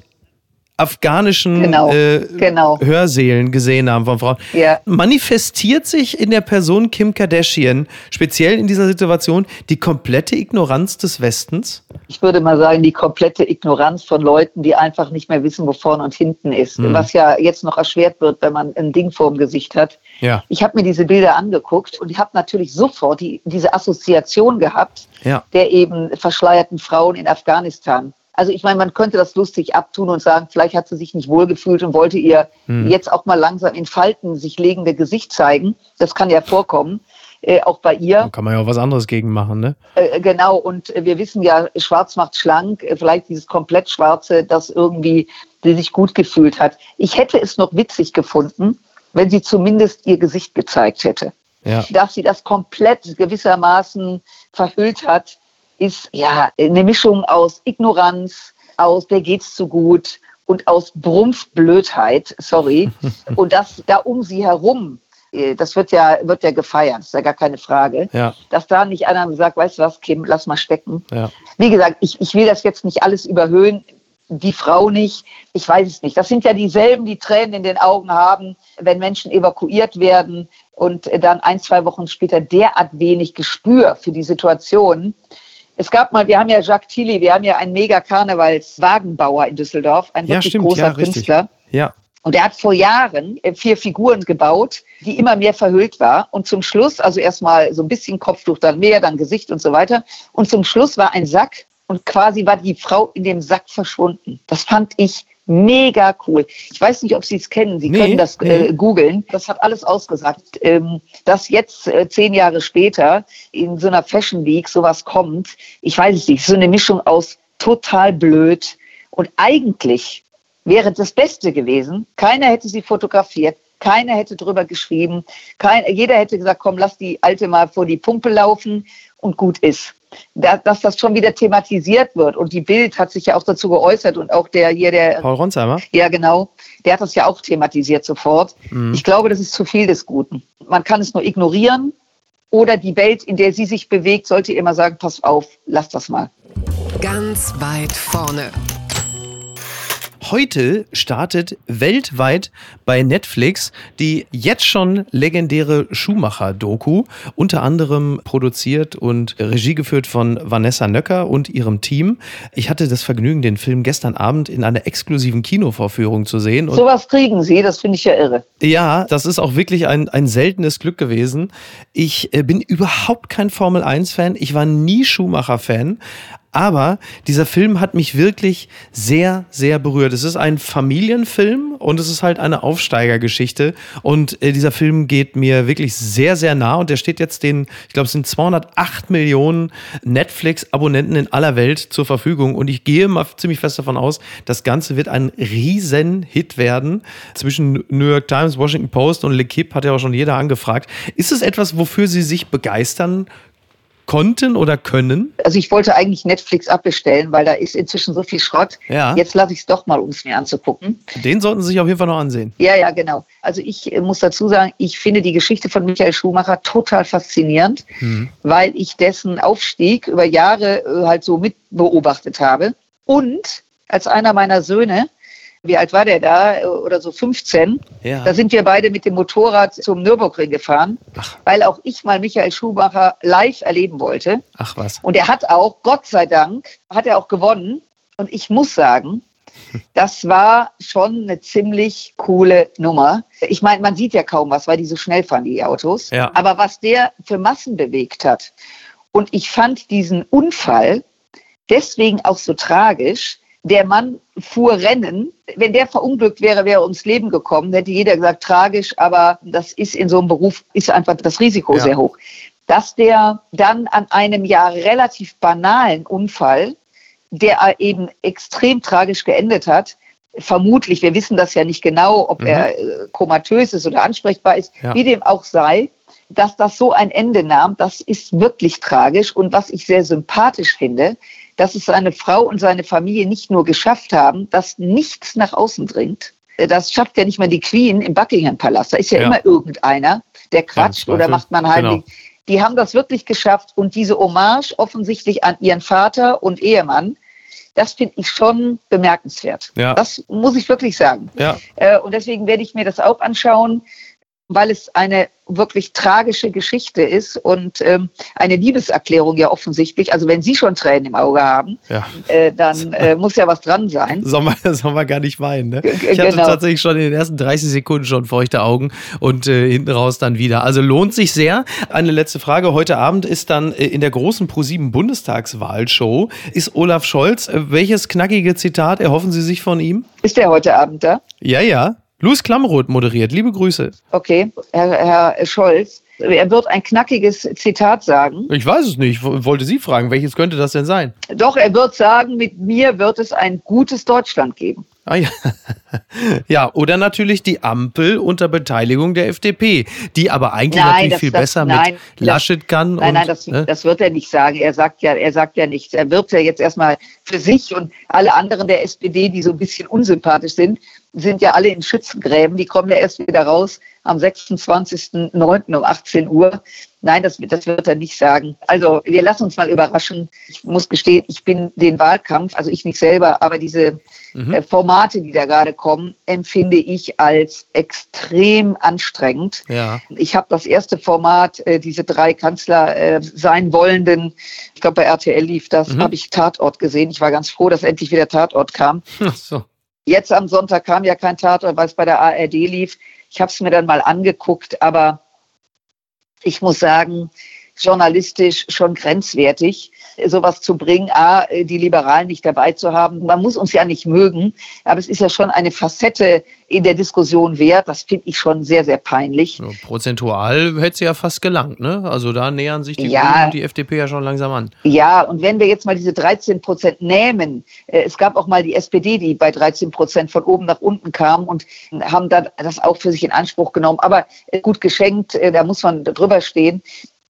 afghanischen genau, äh, genau. Hörsälen gesehen haben von Frauen. Ja. Manifestiert sich in der Person Kim Kardashian, speziell in dieser Situation, die komplette Ignoranz des Westens? Ich würde mal sagen, die komplette Ignoranz von Leuten, die einfach nicht mehr wissen, wo vorne und hinten ist. Mhm. Was ja jetzt noch erschwert wird, wenn man ein Ding vor dem Gesicht hat. Ja. Ich habe mir diese Bilder angeguckt und ich habe natürlich sofort die, diese Assoziation gehabt ja. der eben verschleierten Frauen in Afghanistan. Also ich meine, man könnte das lustig abtun und sagen, vielleicht hat sie sich nicht wohlgefühlt und wollte ihr hm. jetzt auch mal langsam in Falten sich legende Gesicht zeigen. Das kann ja vorkommen. Äh, auch bei ihr. Da kann man ja auch was anderes gegen machen, ne? Äh, genau, und wir wissen ja, schwarz macht schlank, äh, vielleicht dieses komplett Schwarze, das irgendwie sie sich gut gefühlt hat. Ich hätte es noch witzig gefunden, wenn sie zumindest ihr Gesicht gezeigt hätte. Ja. Dass sie das komplett gewissermaßen verhüllt hat, ist ja eine Mischung aus Ignoranz, aus der geht's zu gut und aus Brumpfblödheit, sorry. <laughs> und das da um sie herum, äh, das wird ja, wird ja gefeiert, ist ja gar keine Frage. Ja. Dass da nicht einer sagt, weißt du was, Kim, lass mal stecken. Ja. Wie gesagt, ich, ich will das jetzt nicht alles überhöhen die Frau nicht. Ich weiß es nicht. Das sind ja dieselben, die Tränen in den Augen haben, wenn Menschen evakuiert werden und dann ein, zwei Wochen später derart wenig Gespür für die Situation. Es gab mal, wir haben ja Jacques Tilly, wir haben ja einen Mega-Karnevalswagenbauer in Düsseldorf, ein ja, wirklich stimmt, großer ja, Künstler. Ja. Und er hat vor Jahren äh, vier Figuren gebaut, die immer mehr verhüllt war. Und zum Schluss, also erstmal so ein bisschen Kopftuch, dann mehr, dann Gesicht und so weiter. Und zum Schluss war ein Sack und quasi war die Frau in dem Sack verschwunden. Das fand ich Mega cool. Ich weiß nicht, ob Sie es kennen. Sie nee, können das äh, googeln. Das hat alles ausgesagt. Ähm, dass jetzt äh, zehn Jahre später in so einer Fashion Week sowas kommt, ich weiß es nicht. So eine Mischung aus total blöd und eigentlich wäre das Beste gewesen. Keiner hätte sie fotografiert. Keiner hätte drüber geschrieben. Kein, jeder hätte gesagt, komm, lass die Alte mal vor die Pumpe laufen und gut ist. Da, dass das schon wieder thematisiert wird. Und die Bild hat sich ja auch dazu geäußert und auch der hier, der. Paul Ronsheimer? Ja, genau. Der hat das ja auch thematisiert sofort. Mhm. Ich glaube, das ist zu viel des Guten. Man kann es nur ignorieren oder die Welt, in der sie sich bewegt, sollte immer sagen, pass auf, lass das mal. Ganz weit vorne. Heute startet weltweit bei Netflix die jetzt schon legendäre Schumacher-Doku, unter anderem produziert und Regie geführt von Vanessa Nöcker und ihrem Team. Ich hatte das Vergnügen, den Film gestern Abend in einer exklusiven Kinovorführung zu sehen. Und Sowas kriegen Sie, das finde ich ja irre. Ja, das ist auch wirklich ein, ein seltenes Glück gewesen. Ich äh, bin überhaupt kein Formel-1-Fan. Ich war nie Schumacher-Fan. Aber dieser Film hat mich wirklich sehr, sehr berührt. Es ist ein Familienfilm und es ist halt eine Aufsteigergeschichte. Und äh, dieser Film geht mir wirklich sehr, sehr nah. Und der steht jetzt den, ich glaube, es sind 208 Millionen Netflix-Abonnenten in aller Welt zur Verfügung. Und ich gehe mal ziemlich fest davon aus, das Ganze wird ein riesen Hit werden. Zwischen New York Times, Washington Post und L'Equipe hat ja auch schon jeder angefragt. Ist es etwas, wofür Sie sich begeistern konnten oder können? Also ich wollte eigentlich Netflix abbestellen, weil da ist inzwischen so viel Schrott. Ja. Jetzt lasse ich es doch mal, um es mir anzugucken. Den sollten Sie sich auf jeden Fall noch ansehen. Ja, ja, genau. Also ich äh, muss dazu sagen, ich finde die Geschichte von Michael Schumacher total faszinierend, mhm. weil ich dessen Aufstieg über Jahre äh, halt so mit beobachtet habe. Und als einer meiner Söhne wie alt war der da? Oder so 15. Ja. Da sind wir beide mit dem Motorrad zum Nürburgring gefahren, Ach. weil auch ich mal Michael Schumacher live erleben wollte. Ach was. Und er hat auch, Gott sei Dank, hat er auch gewonnen. Und ich muss sagen, <laughs> das war schon eine ziemlich coole Nummer. Ich meine, man sieht ja kaum was, weil die so schnell fahren, die Autos. Ja. Aber was der für Massen bewegt hat. Und ich fand diesen Unfall deswegen auch so tragisch, der Mann fuhr Rennen. Wenn der verunglückt wäre, wäre ums Leben gekommen, hätte jeder gesagt, tragisch, aber das ist in so einem Beruf, ist einfach das Risiko ja. sehr hoch. Dass der dann an einem ja relativ banalen Unfall, der eben extrem tragisch geendet hat, vermutlich, wir wissen das ja nicht genau, ob mhm. er äh, komatös ist oder ansprechbar ist, ja. wie dem auch sei, dass das so ein Ende nahm, das ist wirklich tragisch. Und was ich sehr sympathisch finde, dass es seine Frau und seine Familie nicht nur geschafft haben, dass nichts nach außen dringt. Das schafft ja nicht mal die Queen im Buckingham Palast. Da ist ja, ja. immer irgendeiner, der quatscht oder macht man halt. Genau. Die haben das wirklich geschafft und diese Hommage offensichtlich an ihren Vater und Ehemann, das finde ich schon bemerkenswert. Ja. Das muss ich wirklich sagen. Ja. Äh, und deswegen werde ich mir das auch anschauen weil es eine wirklich tragische Geschichte ist und ähm, eine Liebeserklärung ja offensichtlich. Also wenn Sie schon Tränen im Auge haben, ja. äh, dann äh, muss ja was dran sein. Soll man, <laughs> soll man gar nicht weinen. Ne? Ich hatte genau. tatsächlich schon in den ersten 30 Sekunden schon feuchte Augen und äh, hinten raus dann wieder. Also lohnt sich sehr. Eine letzte Frage. Heute Abend ist dann äh, in der großen ProSieben Bundestagswahlshow ist Olaf Scholz. Äh, welches knackige Zitat erhoffen Sie sich von ihm? Ist der heute Abend da? Ja, ja. Louis Klamroth moderiert. Liebe Grüße. Okay, Herr, Herr Scholz. Er wird ein knackiges Zitat sagen. Ich weiß es nicht. Ich wollte Sie fragen, welches könnte das denn sein? Doch, er wird sagen, mit mir wird es ein gutes Deutschland geben. Ah ja. <laughs> ja, oder natürlich die Ampel unter Beteiligung der FDP, die aber eigentlich nein, natürlich das, viel das, besser nein, mit Laschet kann. Nein, und, nein, das, ne? das wird er nicht sagen. Er sagt ja, er sagt ja nichts. Er wird ja jetzt erstmal für sich und alle anderen der SPD, die so ein bisschen unsympathisch sind, sind ja alle in Schützengräben. Die kommen ja erst wieder raus am 26.09. um 18 Uhr. Nein, das, das wird er nicht sagen. Also wir lassen uns mal überraschen. Ich muss gestehen, ich bin den Wahlkampf, also ich nicht selber, aber diese mhm. Äh, Formate, die da gerade kommen, empfinde ich als extrem anstrengend. Ja. Ich habe das erste Format, äh, diese drei Kanzler äh, sein wollenden, ich glaube bei RTL lief das, mhm. habe ich Tatort gesehen. Ich war ganz froh, dass endlich wieder Tatort kam. Ach so. Jetzt am Sonntag kam ja kein Tatort, weil es bei der ARD lief. Ich habe es mir dann mal angeguckt, aber ich muss sagen, journalistisch schon grenzwertig sowas zu bringen, A, die Liberalen nicht dabei zu haben. Man muss uns ja nicht mögen, aber es ist ja schon eine Facette in der Diskussion wert. Das finde ich schon sehr, sehr peinlich. Ja, prozentual hätte es ja fast gelangt, ne? Also da nähern sich die, ja, und die FDP ja schon langsam an. Ja, und wenn wir jetzt mal diese 13 Prozent nehmen, äh, es gab auch mal die SPD, die bei 13 Prozent von oben nach unten kam und haben dann das auch für sich in Anspruch genommen. Aber äh, gut geschenkt, äh, da muss man drüber stehen.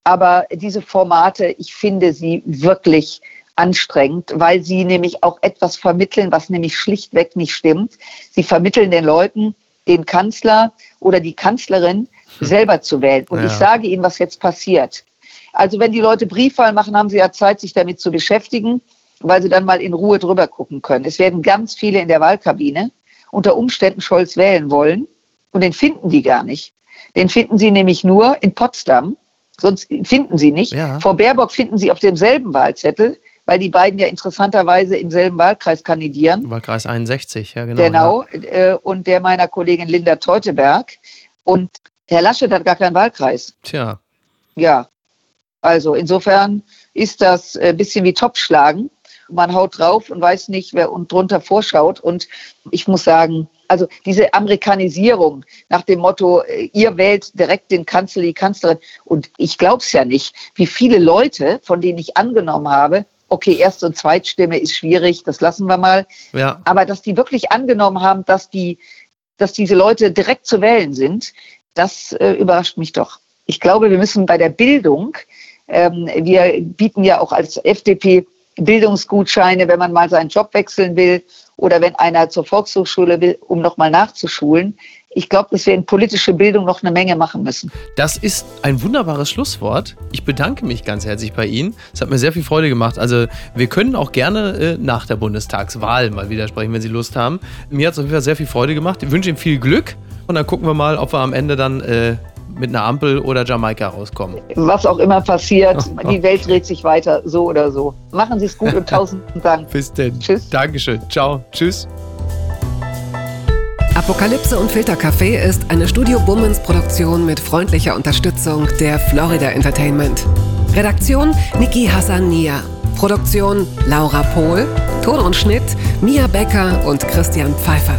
Aber diese Formate, ich finde sie wirklich anstrengend, weil sie nämlich auch etwas vermitteln, was nämlich schlichtweg nicht stimmt. Sie vermitteln den Leuten, den Kanzler oder die Kanzlerin hm. selber zu wählen. Und ja. ich sage Ihnen, was jetzt passiert. Also wenn die Leute Briefwahl machen, haben sie ja Zeit, sich damit zu beschäftigen, weil sie dann mal in Ruhe drüber gucken können. Es werden ganz viele in der Wahlkabine unter Umständen Scholz wählen wollen und den finden die gar nicht. Den finden sie nämlich nur in Potsdam, sonst finden sie nicht. Ja. Frau Baerbock finden sie auf demselben Wahlzettel, weil die beiden ja interessanterweise im selben Wahlkreis kandidieren. Wahlkreis 61, ja genau. Genau, ja. Äh, und der meiner Kollegin Linda Teuteberg. Und Herr Laschet hat gar keinen Wahlkreis. Tja. Ja, also insofern ist das ein bisschen wie Topfschlagen. Man haut drauf und weiß nicht, wer und drunter vorschaut. Und ich muss sagen, also diese Amerikanisierung nach dem Motto, äh, ihr wählt direkt den Kanzler, die Kanzlerin. Und ich glaube es ja nicht, wie viele Leute, von denen ich angenommen habe, okay, Erst- und Zweitstimme ist schwierig, das lassen wir mal. Ja. Aber dass die wirklich angenommen haben, dass die, dass diese Leute direkt zu wählen sind, das äh, überrascht mich doch. Ich glaube, wir müssen bei der Bildung, ähm, wir bieten ja auch als FDP Bildungsgutscheine, wenn man mal seinen Job wechseln will oder wenn einer zur Volkshochschule will, um nochmal nachzuschulen. Ich glaube, dass wir in politische Bildung noch eine Menge machen müssen. Das ist ein wunderbares Schlusswort. Ich bedanke mich ganz herzlich bei Ihnen. Es hat mir sehr viel Freude gemacht. Also wir können auch gerne äh, nach der Bundestagswahl mal wieder sprechen, wenn Sie Lust haben. Mir hat es auf jeden Fall sehr viel Freude gemacht. Ich wünsche Ihnen viel Glück und dann gucken wir mal, ob wir am Ende dann äh, mit einer Ampel oder Jamaika rauskommen. Was auch immer passiert, <laughs> die Welt dreht sich weiter, so oder so. Machen Sie es gut und tausend <laughs> Dank. Bis denn. Tschüss. Dankeschön. Ciao. Tschüss. Apokalypse und Filtercafé ist eine Studio Bummens Produktion mit freundlicher Unterstützung der Florida Entertainment. Redaktion Niki Hassania. Produktion Laura Pohl. Ton und Schnitt Mia Becker und Christian Pfeiffer.